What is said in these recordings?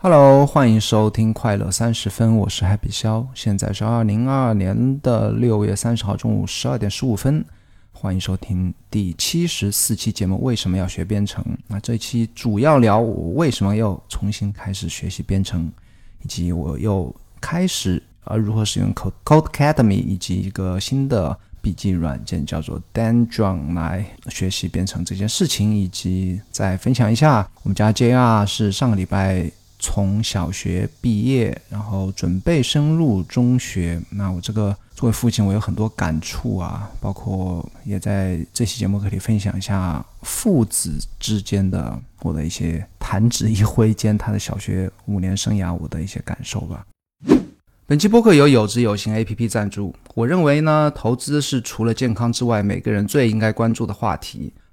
Hello，欢迎收听快乐三十分，我是 Happy 肖，现在是二零二二年的六月三十号中午十二点十五分，欢迎收听第七十四期节目。为什么要学编程？那这一期主要聊我为什么要重新开始学习编程，以及我又开始呃如何使用 Code Code Academy 以及一个新的笔记软件叫做 Dandron 来学习编程这件事情，以及再分享一下我们家 JR 是上个礼拜。从小学毕业，然后准备升入中学。那我这个作为父亲，我有很多感触啊，包括也在这期节目可以分享一下父子之间的我的一些弹指一挥间，他的小学五年生涯我的一些感受吧。本期播客由有知有行 A P P 赞助。我认为呢，投资是除了健康之外，每个人最应该关注的话题。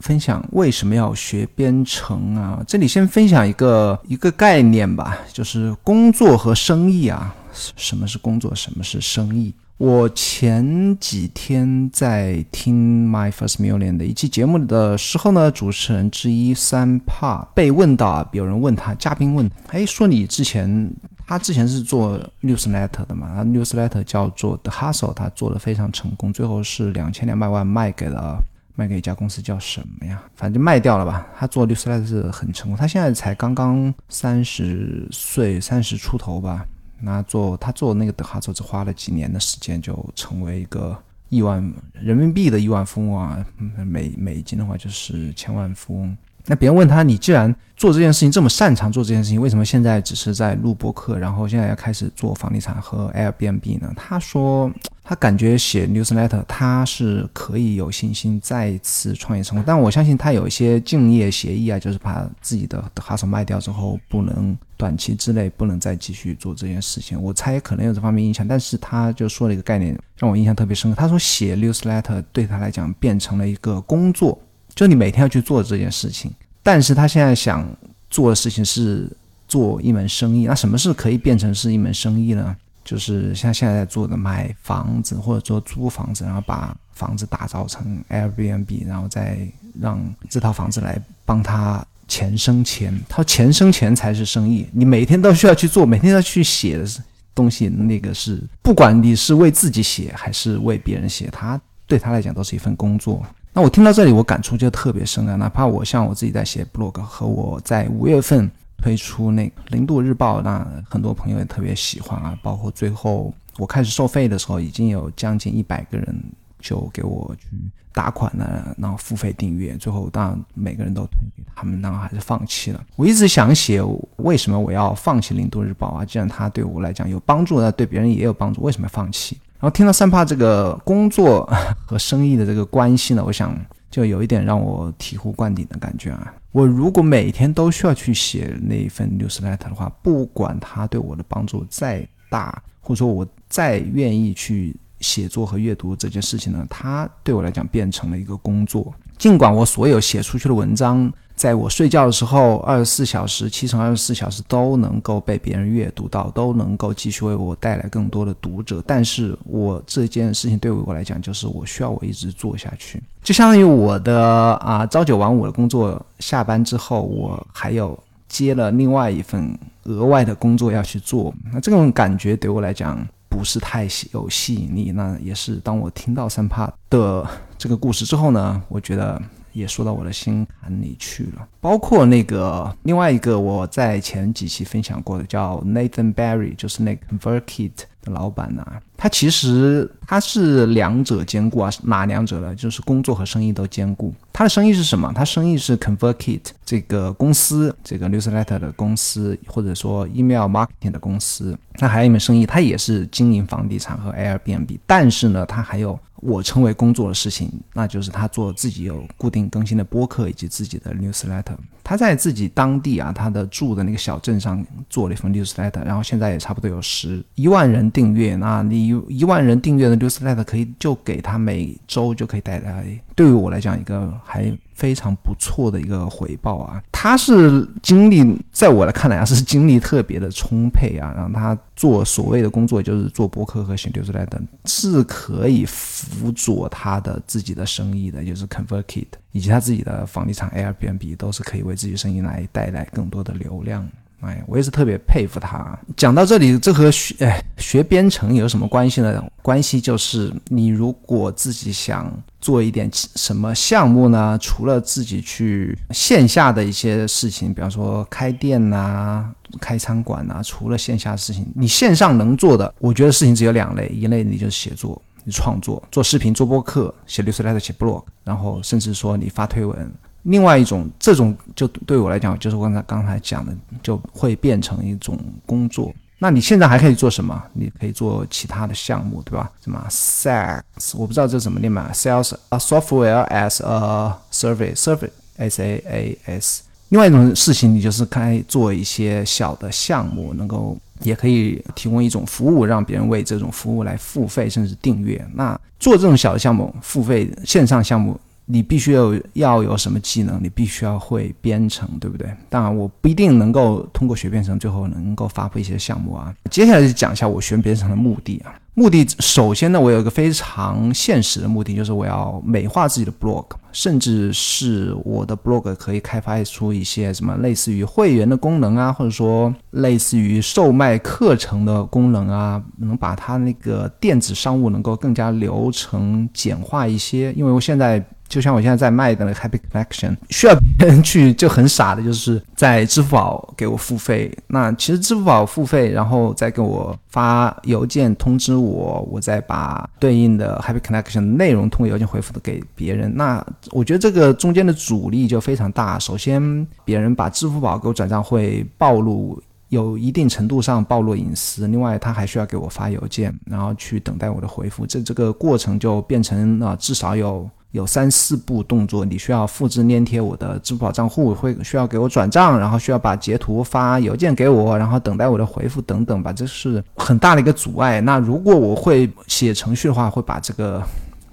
分享为什么要学编程啊？这里先分享一个一个概念吧，就是工作和生意啊。什么是工作？什么是生意？我前几天在听 My First Million 的一期节目的时候呢，主持人之一三帕被问到啊，有人问他，嘉宾问，哎，说你之前他之前是做 newsletter 的嘛？他 newsletter 叫做 The Hustle，他做的非常成功，最后是两千两百万卖给了。卖给一家公司叫什么呀？反正卖掉了吧。他做律师还是很成功。他现在才刚刚三十岁，三十出头吧。那做他做那个德哈，只花了几年的时间就成为一个亿万人民币的亿万富翁啊，美美金的话就是千万富翁。那别人问他，你既然做这件事情这么擅长做这件事情，为什么现在只是在录播课，然后现在要开始做房地产和 Airbnb 呢？他说，他感觉写 newsletter 他是可以有信心再次创业成功，但我相信他有一些竞业协议啊，就是把自己的 hustle 卖掉之后，不能短期之内不能再继续做这件事情。我猜可能有这方面影响，但是他就说了一个概念，让我印象特别深刻。他说写 newsletter 对他来讲变成了一个工作。就你每天要去做这件事情，但是他现在想做的事情是做一门生意。那什么是可以变成是一门生意呢？就是像现在在做的买房子或者说租房子，然后把房子打造成 Airbnb，然后再让这套房子来帮他钱生钱。他钱生钱才是生意。你每天都需要去做，每天要去写的东西，那个是不管你是为自己写还是为别人写，他对他来讲都是一份工作。那我听到这里，我感触就特别深啊！哪怕我像我自己在写 blog，和我在五月份推出那零度日报，那很多朋友也特别喜欢啊。包括最后我开始收费的时候，已经有将近一百个人就给我去打款了，然后付费订阅。最后当然每个人都推给他们，然后还是放弃了。我一直想写，为什么我要放弃零度日报啊？既然它对我来讲有帮助，那对别人也有帮助，为什么要放弃？然后听到三帕这个工作 和生意的这个关系呢，我想就有一点让我醍醐灌顶的感觉啊。我如果每天都需要去写那一份 newsletter 的话，不管它对我的帮助再大，或者说我再愿意去写作和阅读这件事情呢，它对我来讲变成了一个工作。尽管我所有写出去的文章。在我睡觉的时候，二十四小时、七乘二十四小时都能够被别人阅读到，都能够继续为我带来更多的读者。但是我这件事情对我来讲，就是我需要我一直做下去，就相当于我的啊朝九晚五的工作，下班之后我还有接了另外一份额外的工作要去做。那这种感觉对我来讲不是太有吸引力。那也是当我听到三帕的这个故事之后呢，我觉得。也说到我的心坎里去了，包括那个另外一个我在前几期分享过的叫 Nathan Barry，就是那 ConvertKit 的老板呢，他其实他是两者兼顾啊，哪两者呢？就是工作和生意都兼顾。他的生意是什么？他生意是 ConvertKit 这个公司，这个 Newsletter 的公司，或者说 Email Marketing 的公司。他还有一门生意，他也是经营房地产和 Airbnb，但是呢，他还有我称为工作的事情，那就是他做自己有固定更新的播客以及自己的 newsletter。他在自己当地啊，他的住的那个小镇上做了一份 newsletter，然后现在也差不多有十一万人订阅。那你一万人订阅的 newsletter 可以就给他每周就可以带来，对于我来讲一个还非常不错的一个回报啊。他是精力，在我来看来啊，是精力特别的充沛啊。让他做所谓的工作，就是做博客和写 newsletter，是可以辅佐他的自己的生意的，就是 ConvertKit。以及他自己的房地产 Airbnb 都是可以为自己生意来带来更多的流量。哎，我也是特别佩服他。讲到这里，这和学哎学编程有什么关系呢？关系就是你如果自己想做一点什么项目呢，除了自己去线下的一些事情，比方说开店呐、开餐馆呐，除了线下的事情，你线上能做的，我觉得事情只有两类，一类你就是写作。你创作、做视频、做播客、写 newsletter、写 blog，然后甚至说你发推文。另外一种，这种就对我来讲，就是我刚才刚才讲的，就会变成一种工作。那你现在还可以做什么？你可以做其他的项目，对吧？什么 sales，我不知道这怎么念嘛，sales a software as a service，service，s a a s。另外一种事情，你就是开做一些小的项目，能够。也可以提供一种服务，让别人为这种服务来付费，甚至订阅。那做这种小的项目，付费线上项目，你必须要要有什么技能？你必须要会编程，对不对？当然，我不一定能够通过学编程，最后能够发布一些项目啊。接下来就讲一下我学编程的目的啊。目的首先呢，我有一个非常现实的目的，就是我要美化自己的 blog，甚至是我的 blog 可以开发出一些什么类似于会员的功能啊，或者说类似于售卖课程的功能啊，能把它那个电子商务能够更加流程简化一些。因为我现在。就像我现在在卖的那个 Happy Collection，需要别人去就很傻的，就是在支付宝给我付费。那其实支付宝付费，然后再给我发邮件通知我，我再把对应的 Happy Collection 内容通过邮件回复的给别人。那我觉得这个中间的阻力就非常大。首先，别人把支付宝给我转账会暴露，有一定程度上暴露隐私。另外，他还需要给我发邮件，然后去等待我的回复。这这个过程就变成了至少有。有三四步动作，你需要复制粘贴我的支付宝账户，会需要给我转账，然后需要把截图发邮件给我，然后等待我的回复等等吧，这是很大的一个阻碍。那如果我会写程序的话，会把这个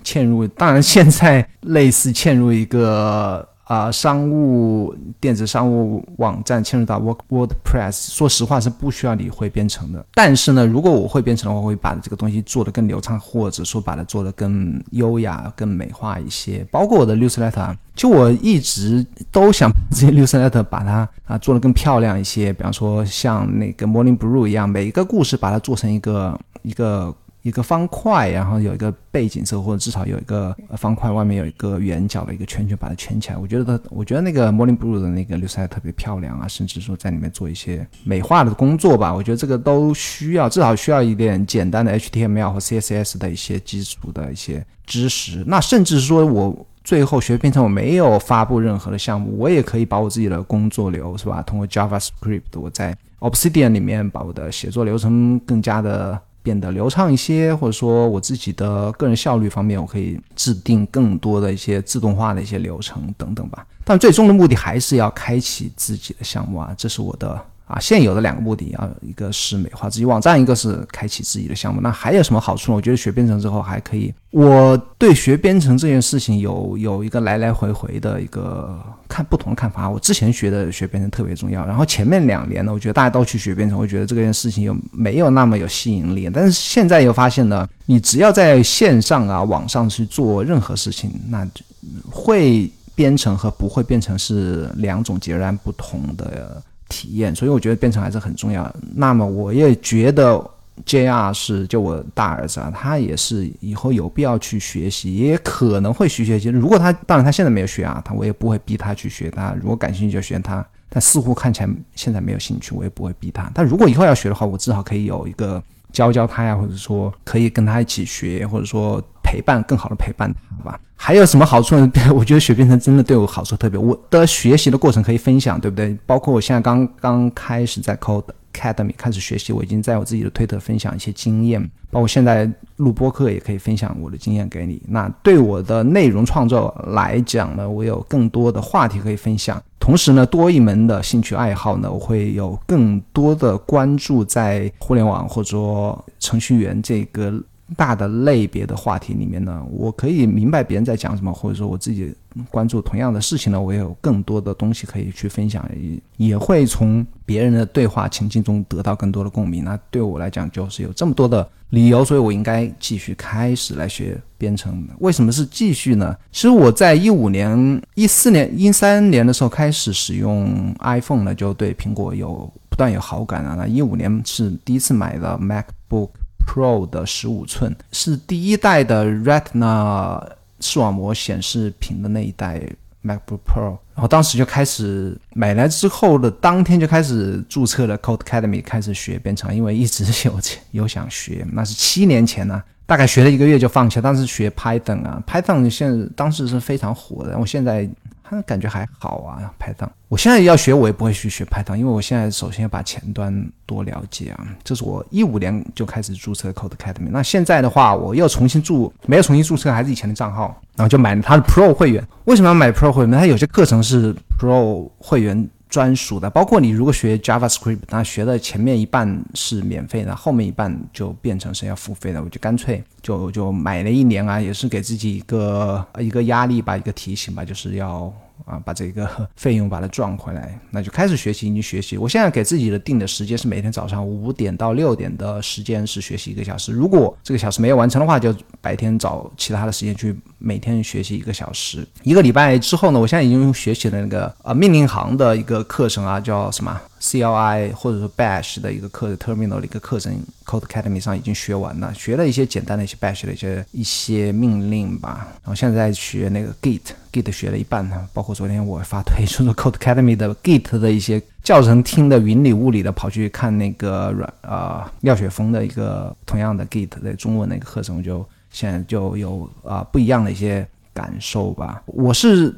嵌入，当然现在类似嵌入一个。啊，商务电子商务网站嵌入到 Word WordPress，说实话是不需要你会编程的。但是呢，如果我会编程的话，我会把这个东西做得更流畅，或者说把它做得更优雅、更美化一些。包括我的 newsletter，就我一直都想这些 newsletter 把它啊做得更漂亮一些。比方说像那个 Morning Brew 一样，每一个故事把它做成一个一个。一个方块，然后有一个背景色，或者至少有一个方块，外面有一个圆角的一个圈圈，把它圈起来。我觉得，我觉得那个 Morning Blue 的那个流色特别漂亮啊，甚至说在里面做一些美化的工作吧。我觉得这个都需要，至少需要一点简单的 HTML 和 CSS 的一些基础的一些知识。那甚至说我最后学编程，我没有发布任何的项目，我也可以把我自己的工作流，是吧？通过 JavaScript，我在 Obsidian 里面把我的写作流程更加的。变得流畅一些，或者说我自己的个人效率方面，我可以制定更多的一些自动化的一些流程等等吧。但最终的目的还是要开启自己的项目啊，这是我的。啊，现有的两个目的啊，一个是美化自己网站，一个是开启自己的项目。那还有什么好处呢？我觉得学编程之后还可以，我对学编程这件事情有有一个来来回回的一个看不同的看法。我之前学的学编程特别重要，然后前面两年呢，我觉得大家都去学编程，我觉得这件事情又没有那么有吸引力。但是现在又发现呢，你只要在线上啊网上去做任何事情，那会编程和不会编程是两种截然不同的。体验，所以我觉得编程还是很重要。那么我也觉得 JR 是就我大儿子啊，他也是以后有必要去学习，也可能会学学习。如果他当然他现在没有学啊，他我也不会逼他去学。他如果感兴趣就学他，但似乎看起来现在没有兴趣，我也不会逼他。但如果以后要学的话，我至少可以有一个教教他呀，或者说可以跟他一起学，或者说。陪伴更好的陪伴他吧，还有什么好处呢？我觉得学编程真的对我好处特别。我的学习的过程可以分享，对不对？包括我现在刚刚开始在 Code Academy 开始学习，我已经在我自己的推特分享一些经验，包括现在录播课也可以分享我的经验给你。那对我的内容创作来讲呢，我有更多的话题可以分享，同时呢，多一门的兴趣爱好呢，我会有更多的关注在互联网或者说程序员这个。大的类别的话题里面呢，我可以明白别人在讲什么，或者说我自己关注同样的事情呢，我也有更多的东西可以去分享，也也会从别人的对话情境中得到更多的共鸣。那对我来讲，就是有这么多的理由，所以我应该继续开始来学编程。为什么是继续呢？其实我在一五年、一四年、一三年的时候开始使用 iPhone 呢，就对苹果有不断有好感啊。那一五年是第一次买的 MacBook。Pro 的十五寸是第一代的 Retina 视网膜显示屏的那一代 MacBook Pro，然后当时就开始买来之后的当天就开始注册了 Code Academy，开始学编程，因为一直有有想学，那是七年前呢，大概学了一个月就放弃了。当时学 Python 啊，Python 现在当时是非常火的，我现在。他感觉还好啊排档。我现在要学，我也不会去学排档因为我现在首先要把前端多了解啊。这是我一五年就开始注册 Code Academy。那现在的话，我又重新注，没有重新注册，还是以前的账号，然后就买了他的 Pro 会员。为什么要买 Pro 会员？他有些课程是 Pro 会员专属的，包括你如果学 JavaScript，那学的前面一半是免费的，后面一半就变成是要付费的。我就干脆就就买了一年啊，也是给自己一个一个压力吧，一个提醒吧，就是要。啊，把这个 费用把它赚回来，那就开始学习，你学习。我现在给自己的定的时间是每天早上五点到六点的时间是学习一个小时，如果这个小时没有完成的话，就白天找其他的时间去每天学习一个小时。一个礼拜之后呢，我现在已经学习了那个呃命令行的一个课程啊，叫什么？CLI 或者说 Bash 的一个课，Terminal 的一个课程，Code Academy 上已经学完了，学了一些简单的一些 Bash 的一些一些命令吧。然后现在在学那个 Git，Git 学了一半呢，包括昨天我发推 说说 Code Academy 的 Git 的一些教程，听的云里雾里的，跑去看那个软啊廖雪峰的一个同样的 Git 的中文的一个课程，就现在就有啊不一样的一些感受吧。我是。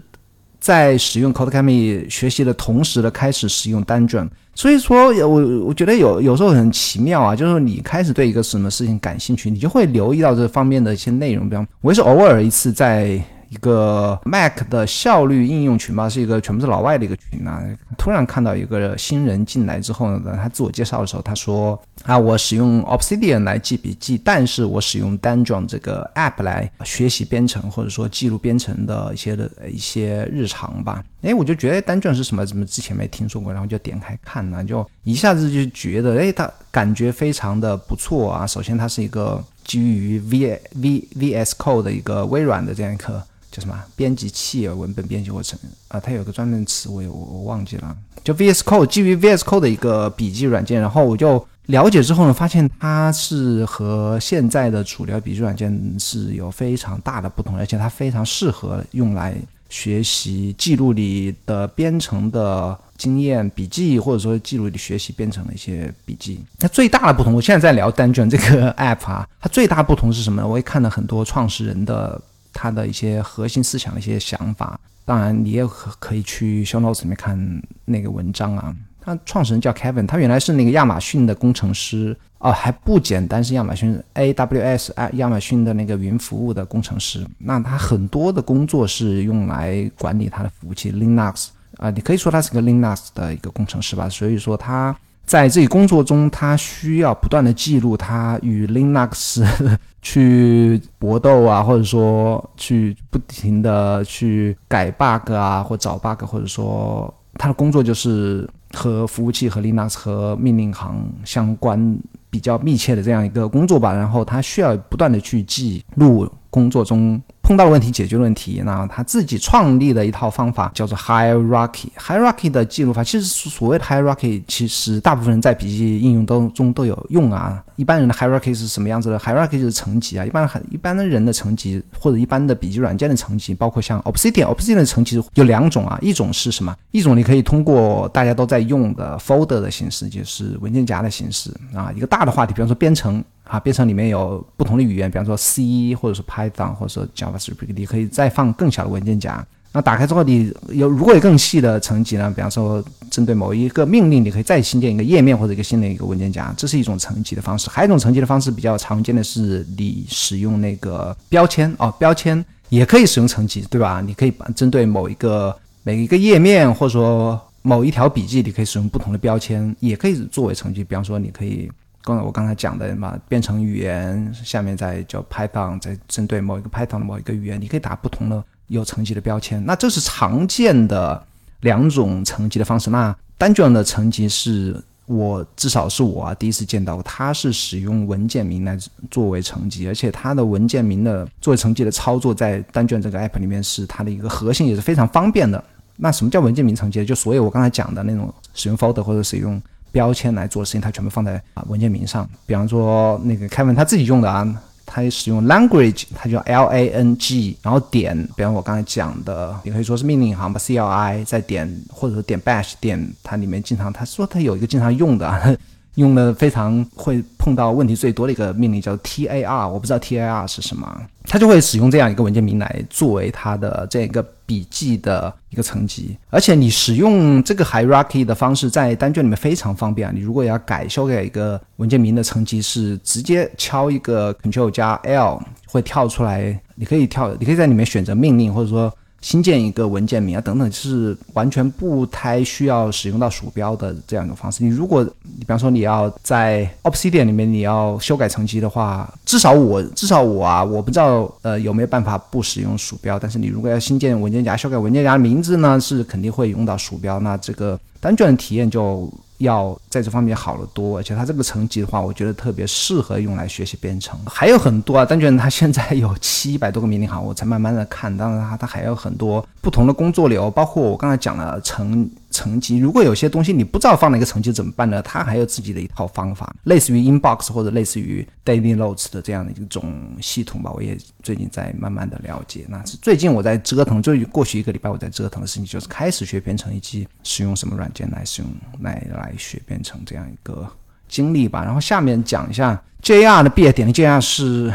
在使用 Codecademy 学习的同时呢，开始使用 Dantron，，所以说，我我觉得有有时候很奇妙啊，就是你开始对一个什么事情感兴趣，你就会留意到这方面的一些内容。比方，我也是偶尔一次在。一个 Mac 的效率应用群吧，是一个全部是老外的一个群啊。突然看到一个新人进来之后呢，他自我介绍的时候，他说：“啊，我使用 Obsidian 来记笔记，但是我使用 Dandron 这个 App 来学习编程，或者说记录编程的一些的一些日常吧。”哎，我就觉得 Dandron 是什么？怎么之前没听说过？然后就点开看呢，就一下子就觉得，哎，它感觉非常的不错啊。首先，它是一个基于 V V VS Code 的一个微软的这样一个。叫什么编辑器？文本编辑过程啊？它有个专门词，我我我忘记了。就 VS Code 基于 VS Code 的一个笔记软件，然后我就了解之后呢，发现它是和现在的主流笔记软件是有非常大的不同，而且它非常适合用来学习记录你的编程的经验笔记，或者说记录你学习编程的一些笔记。那最大的不同，我现在在聊单卷这个 App 啊，它最大不同是什么呢？我也看了很多创始人的。他的一些核心思想的一些想法，当然你也可可以去 show notes 里面看那个文章啊。他创始人叫 Kevin，他原来是那个亚马逊的工程师哦，还不简单，是亚马逊 AWS 啊，亚马逊的那个云服务的工程师。那他很多的工作是用来管理他的服务器 Linux 啊，你可以说他是个 Linux 的一个工程师吧。所以说他。在这个工作中，他需要不断的记录他与 Linux 去搏斗啊，或者说去不停的去改 bug 啊，或找 bug，或者说他的工作就是和服务器和 Linux 和命令行相关比较密切的这样一个工作吧。然后他需要不断的去记录工作中。碰到问题，解决问题。那他自己创立的一套方法叫做 hierarchy。hierarchy 的记录法，其实所谓的 hierarchy，其实大部分人在笔记应用都中都有用啊。一般人的 hierarchy 是什么样子的？hierarchy 就是层级啊。一般很一般的人的层级，或者一般的笔记软件的层级，包括像 Obsidian，Obsidian 的层级有两种啊。一种是什么？一种你可以通过大家都在用的 folder 的形式，就是文件夹的形式啊。一个大的话题，比方说编程。啊，编程里面有不同的语言，比方说 C 或者是 Python 或者说 JavaScript，你可以再放更小的文件夹。那打开之后，你有如果有更细的层级呢？比方说，针对某一个命令，你可以再新建一个页面或者一个新的一个文件夹，这是一种层级的方式。还有一种层级的方式比较常见的是，你使用那个标签哦，标签也可以使用层级，对吧？你可以针对某一个每一个页面或者说某一条笔记，你可以使用不同的标签，也可以作为层级。比方说，你可以刚才我刚才讲的嘛，编程语言下面再叫 Python，再针对某一个 Python 的某一个语言，你可以打不同的。有层级的标签，那这是常见的两种层级的方式。那单卷的层级是我至少是我啊第一次见到，它是使用文件名来作为层级，而且它的文件名的作为层级的操作，在单卷这个 app 里面是它的一个核心，也是非常方便的。那什么叫文件名层级？就所有我刚才讲的那种使用 folder 或者使用标签来做的事情，它全部放在啊文件名上。比方说那个 Kevin 他自己用的啊。他使用 language，他叫 L A N G，然后点，比方我刚才讲的，也可以说是命令行吧，C L I，再点或者说点 bash，点它里面经常，他说他有一个经常用的。用的非常会碰到问题最多的一个命令叫 tar，我不知道 tar 是什么，它就会使用这样一个文件名来作为它的这样一个笔记的一个层级，而且你使用这个 hierarchy 的方式在单卷里面非常方便啊。你如果要改修改一个文件名的层级，是直接敲一个 Ctrl 加 L 会跳出来，你可以跳，你可以在里面选择命令或者说。新建一个文件名啊，等等，是完全不太需要使用到鼠标的这样一个方式。你如果，你比方说你要在 Obsidian 里面你要修改层级的话，至少我至少我啊，我不知道呃有没有办法不使用鼠标。但是你如果要新建文件夹，修改文件夹名字呢，是肯定会用到鼠标。那这个单卷的体验就。要在这方面好得多，而且它这个层级的话，我觉得特别适合用来学习编程。还有很多啊，单卷它现在有七 百多个命令行，我才慢慢的看。当然它它还有很多不同的工作流，包括我刚才讲了成。层级，如果有些东西你不知道放哪个层级怎么办呢？它还有自己的一套方法，类似于 Inbox 或者类似于 Daily Notes 的这样的一种系统吧。我也最近在慢慢的了解。那是最近我在折腾，就过去一个礼拜我在折腾的事情，就是开始学编程以及使用什么软件来使用来来学编程这样一个经历吧。然后下面讲一下 JR 的毕业典礼，JR 是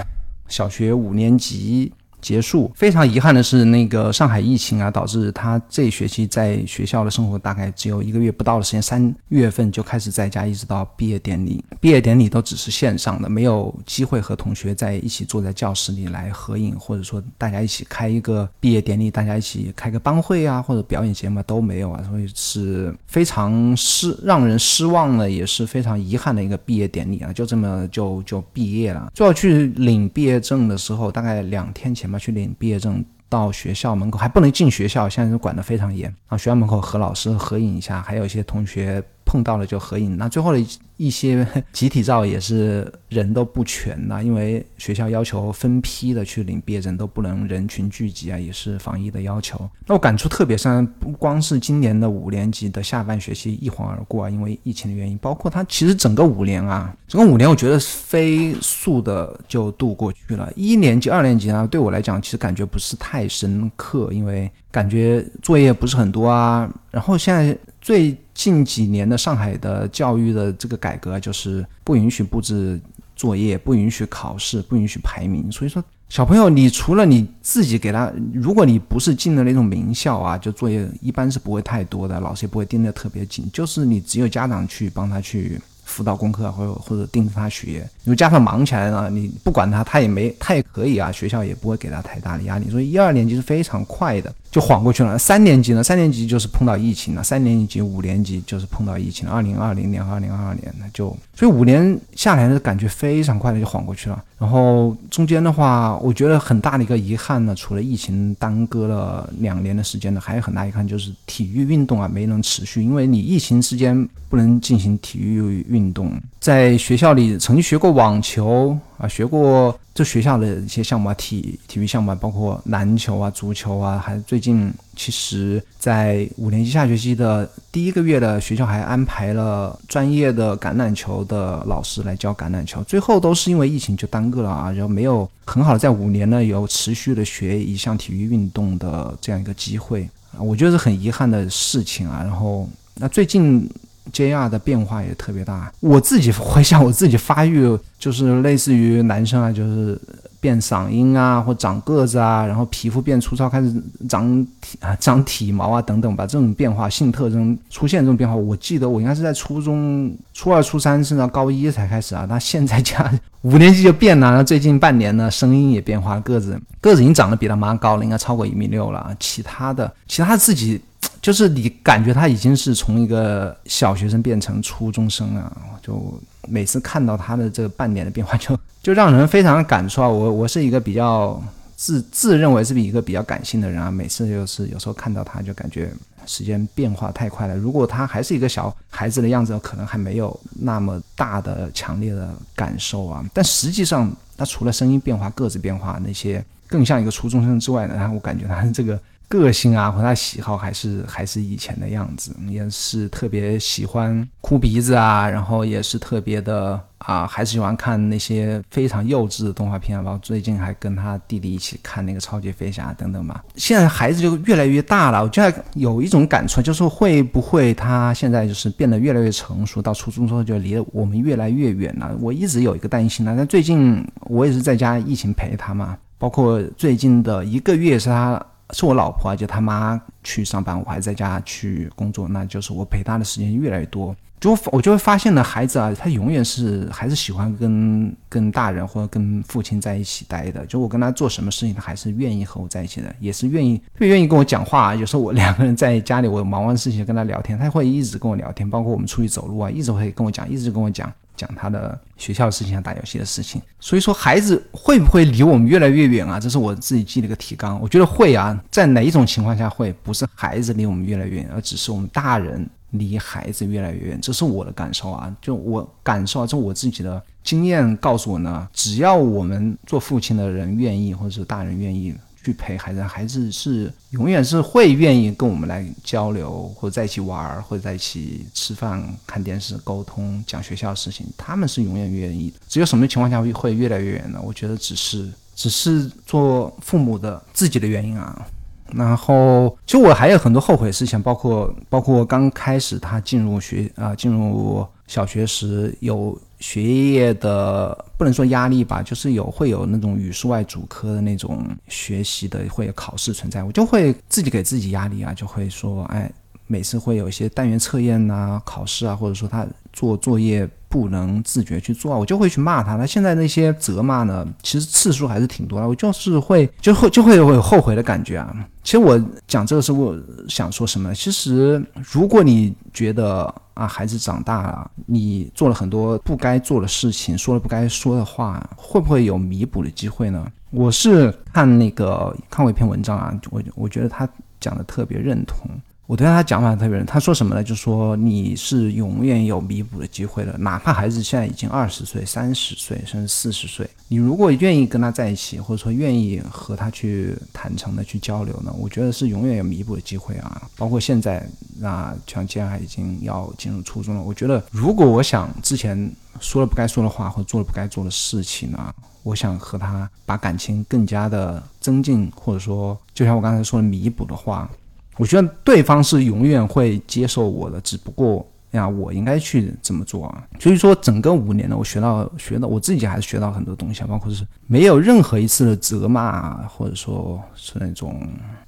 小学五年级。结束。非常遗憾的是，那个上海疫情啊，导致他这学期在学校的生活大概只有一个月不到的时间。三月份就开始在家，一直到毕业典礼。毕业典礼都只是线上的，没有机会和同学在一起坐在教室里来合影，或者说大家一起开一个毕业典礼，大家一起开个班会啊，或者表演节目都没有啊，所以是非常失让人失望的，也是非常遗憾的一个毕业典礼啊，就这么就就毕业了。最后去领毕业证的时候，大概两天前。要去领毕业证，到学校门口还不能进学校，现在是管得非常严啊！学校门口和老师合影一下，还有一些同学碰到了就合影。那最后的一些 集体照也是人都不全呐，因为学校要求分批的去领毕业证，都不能人群聚集啊，也是防疫的要求。那我感触特别深，不光是今年的五年级的下半学期一晃而过啊，因为疫情的原因，包括他其实整个五年啊，整个五年我觉得飞速的就度过去了。一年级、二年级呢，对我来讲其实感觉不是太深刻，因为感觉作业不是很多啊。然后现在最近几年的上海的教育的这个改革，就是不允许布置作业，不允许考试，不允许排名。所以说，小朋友，你除了你自己给他，如果你不是进的那种名校啊，就作业一般是不会太多的，老师也不会盯得特别紧，就是你只有家长去帮他去。辅导功课或者或者盯着他学，如果家长忙起来了，你不管他，他也没他也可以啊，学校也不会给他太大的压力。所以一二年级是非常快的，就晃过去了。三年级呢？三年级就是碰到疫情了。三年级、五年级就是碰到疫情。二零二零年和、二零二二年呢，就所以五年下来的感觉非常快的就晃过去了。然后中间的话，我觉得很大的一个遗憾呢，除了疫情耽搁了两年的时间呢，还有很大遗憾就是体育运动啊没能持续，因为你疫情期间不能进行体育运动。在学校里曾经学过网球啊，学过这学校的一些项目啊，体体育项目啊，包括篮球啊、足球啊，还最近其实，在五年级下学期的第一个月的学校还安排了专业的橄榄球的老师来教橄榄球，最后都是因为疫情就耽搁了啊，然后没有很好的在五年呢有持续的学一项体育运动的这样一个机会啊，我觉得是很遗憾的事情啊。然后那最近。JR 的变化也特别大。我自己回想我自己发育，就是类似于男生啊，就是变嗓音啊，或长个子啊，然后皮肤变粗糙，开始长体啊长体毛啊等等吧，这种变化性特征出现这种变化，我记得我应该是在初中初二、初三甚至高一才开始啊，那现在加五年级就变了，那最近半年呢，声音也变化，个子个子已经长得比他妈高了，应该超过一米六了，其他的其他自己。就是你感觉他已经是从一个小学生变成初中生了，就每次看到他的这个半点的变化，就 就让人非常感触啊！我我是一个比较自自认为是一个比较感性的人啊，每次就是有时候看到他就感觉时间变化太快了。如果他还是一个小孩子的样子，可能还没有那么大的强烈的感受啊。但实际上，他除了声音变化、个子变化那些更像一个初中生之外呢，然后我感觉他这个。个性啊，和他喜好还是还是以前的样子，也是特别喜欢哭鼻子啊，然后也是特别的啊，还是喜欢看那些非常幼稚的动画片，包括最近还跟他弟弟一起看那个超级飞侠等等吧。现在孩子就越来越大了，我觉得有一种感触，就是会不会他现在就是变得越来越成熟，到初中之后就离我们越来越远了。我一直有一个担心呢，但最近我也是在家疫情陪他嘛，包括最近的一个月是他。是我老婆啊，就她妈去上班，我还在家去工作，那就是我陪她的时间越来越多。就我就会发现呢，孩子啊，他永远是还是喜欢跟跟大人或者跟父亲在一起待的。就我跟他做什么事情，他还是愿意和我在一起的，也是愿意特别愿意跟我讲话。有时候我 两个人在家里，我忙完事情跟他聊天，他会一直跟我聊天，包括我们出去走路啊，一直会跟我讲，一直跟我讲。讲他的学校的事情，打游戏的事情，所以说孩子会不会离我们越来越远啊？这是我自己记了个提纲，我觉得会啊。在哪一种情况下会？不是孩子离我们越来越远，而只是我们大人离孩子越来越远。这是我的感受啊，就我感受啊，这我自己的经验告诉我呢。只要我们做父亲的人愿意，或者是大人愿意。去陪孩子，孩子是永远是会愿意跟我们来交流，或者在一起玩，或者在一起吃饭、看电视、沟通、讲学校的事情，他们是永远愿意的。只有什么情况下会越来越远呢？我觉得只是只是做父母的自己的原因啊。然后，其实我还有很多后悔事情，包括包括刚开始他进入学啊进入小学时有。学业的不能说压力吧，就是有会有那种语数外主科的那种学习的会有考试存在，我就会自己给自己压力啊，就会说，哎，每次会有一些单元测验呐、考试啊，或者说他做作业不能自觉去做，我就会去骂他。那现在那些责骂呢，其实次数还是挺多的，我就是会就会就会有后悔的感觉啊。其实我讲这个是我想说什么？其实如果你觉得。啊，孩子长大了，你做了很多不该做的事情，说了不该说的话，会不会有弥补的机会呢？我是看那个看过一篇文章啊，我我觉得他讲的特别认同。我对他讲法特别认，他说什么呢？就说你是永远有弥补的机会的，哪怕孩子现在已经二十岁、三十岁，甚至四十岁，你如果愿意跟他在一起，或者说愿意和他去坦诚的去交流呢，我觉得是永远有弥补的机会啊。包括现在，那像接下来已经要进入初中了，我觉得如果我想之前说了不该说的话，或做了不该做的事情呢，我想和他把感情更加的增进，或者说就像我刚才说的弥补的话。我觉得对方是永远会接受我的，只不过呀，我应该去怎么做啊？所以说，整个五年呢，我学到学到我自己还是学到很多东西，包括是没有任何一次的责骂，或者说是那种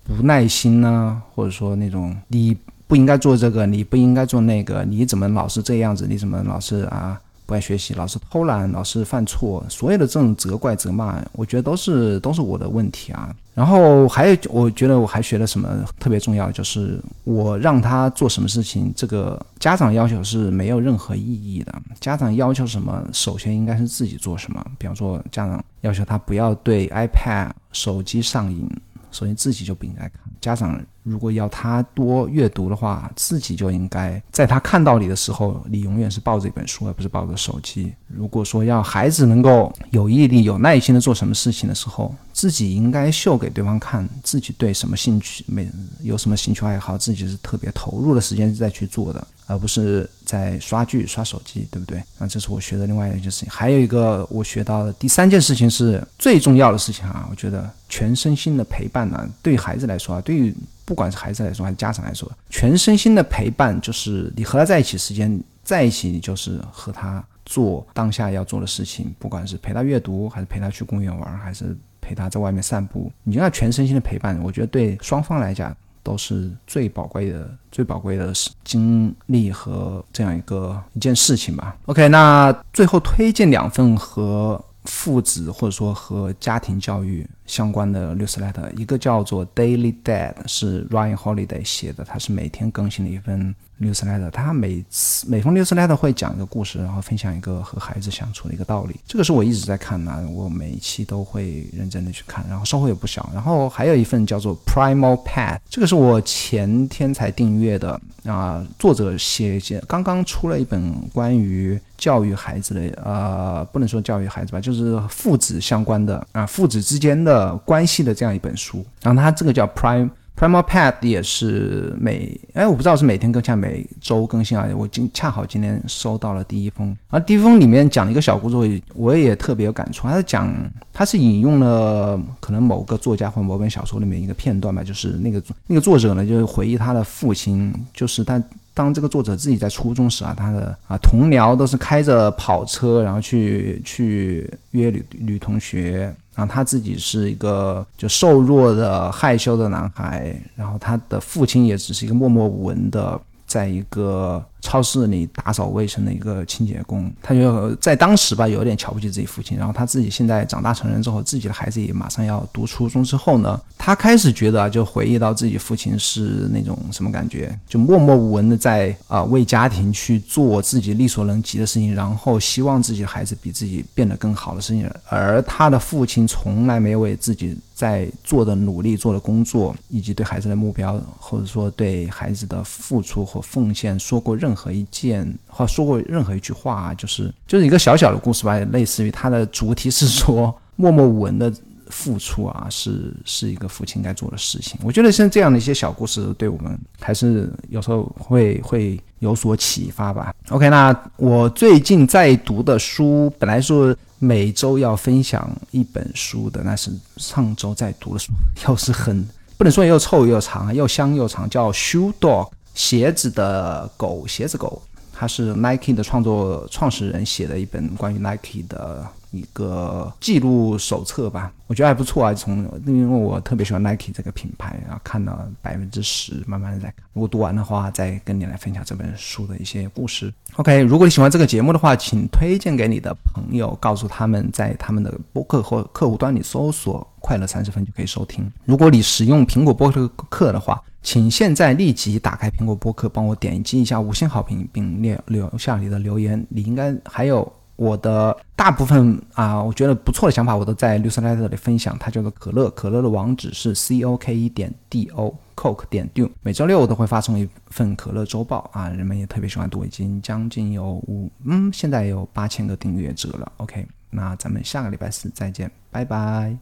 不耐心呢，或者说那种你不应该做这个，你不应该做那个，你怎么老是这样子？你怎么老是啊？不爱学习，老是偷懒，老是犯错，所有的这种责怪、责骂，我觉得都是都是我的问题啊。然后还有，我觉得我还学了什么特别重要，就是我让他做什么事情，这个家长要求是没有任何意义的。家长要求什么，首先应该是自己做什么。比方说，家长要求他不要对 iPad 手机上瘾。首先自己就不应该看。家长如果要他多阅读的话，自己就应该在他看到你的时候，你永远是抱着一本书，而不是抱着手机。如果说要孩子能够有毅力、有耐心的做什么事情的时候，自己应该秀给对方看，自己对什么兴趣、没有什么兴趣爱好，自己是特别投入的时间再去做的。而不是在刷剧、刷手机，对不对？啊这是我学的另外一件事情。还有一个我学到的第三件事情是最重要的事情啊！我觉得全身心的陪伴呢，对于孩子来说啊，对于不管是孩子来说还是家长来说，全身心的陪伴就是你和他在一起时间，在一起你就是和他做当下要做的事情，不管是陪他阅读，还是陪他去公园玩，还是陪他在外面散步，你让他全身心的陪伴，我觉得对双方来讲都是最宝贵的、最宝贵的经历和这样一个一件事情吧。OK，那最后推荐两份和父子或者说和家庭教育。相关的 newsletter，一个叫做 Daily Dad，是 Ryan Holiday 写的，它是每天更新的一份 newsletter。他每次每封 newsletter 会讲一个故事，然后分享一个和孩子相处的一个道理。这个是我一直在看的，我每一期都会认真的去看，然后收获也不小。然后还有一份叫做 Primal Path，这个是我前天才订阅的啊，作者写写刚刚出了一本关于教育孩子的，呃，不能说教育孩子吧，就是父子相关的啊，父子之间的。呃，关系的这样一本书，然后它这个叫 Prime Primal Path，也是每哎，我不知道是每天更新还，每周更新啊。我今恰好今天收到了第一封，而第一封里面讲了一个小故事，我也特别有感触。他是讲，他是引用了可能某个作家或某本小说里面一个片段吧，就是那个那个作者呢，就是回忆他的父亲，就是他当这个作者自己在初中时啊，他的啊同僚都是开着跑车，然后去去约女女同学。然后他自己是一个就瘦弱的害羞的男孩，然后他的父亲也只是一个默默无闻的，在一个。超市里打扫卫生的一个清洁工，他就在当时吧，有点瞧不起自己父亲。然后他自己现在长大成人之后，自己的孩子也马上要读初中之后呢，他开始觉得，就回忆到自己父亲是那种什么感觉，就默默无闻的在啊为家庭去做自己力所能及的事情，然后希望自己的孩子比自己变得更好的事情。而他的父亲从来没有为自己在做的努力、做的工作，以及对孩子的目标，或者说对孩子的付出和奉献说过任和一件或说过任何一句话啊，就是就是一个小小的故事吧，类似于它的主题是说默默无闻的付出啊，是是一个父亲该做的事情。我觉得像这样的一些小故事，对我们还是有时候会会有所启发吧。OK，那我最近在读的书，本来说每周要分享一本书的，那是上周在读的书，又是很不能说又臭又长，又香又长，叫《Shoe Dog》。鞋子的狗，鞋子狗，它是 Nike 的创作创始人写的一本关于 Nike 的一个记录手册吧，我觉得还不错啊。从因为我特别喜欢 Nike 这个品牌，然后看到百分之十，慢慢的在看。如果读完的话，再跟你来分享这本书的一些故事。OK，如果你喜欢这个节目的话，请推荐给你的朋友，告诉他们在他们的播客或客户端里搜索“快乐三十分”就可以收听。如果你使用苹果播客的话，请现在立即打开苹果播客，帮我点击一下五星好评，并留留下你的留言。你应该还有我的大部分啊，我觉得不错的想法，我都在 newsletter 里分享。它叫做可乐，可乐的网址是 c o k e 点 d o coke 点 do。每周六我都会发送一份可乐周报啊，人们也特别喜欢读，已经将近有五嗯，现在有八千个订阅者了。OK，那咱们下个礼拜四再见，拜拜。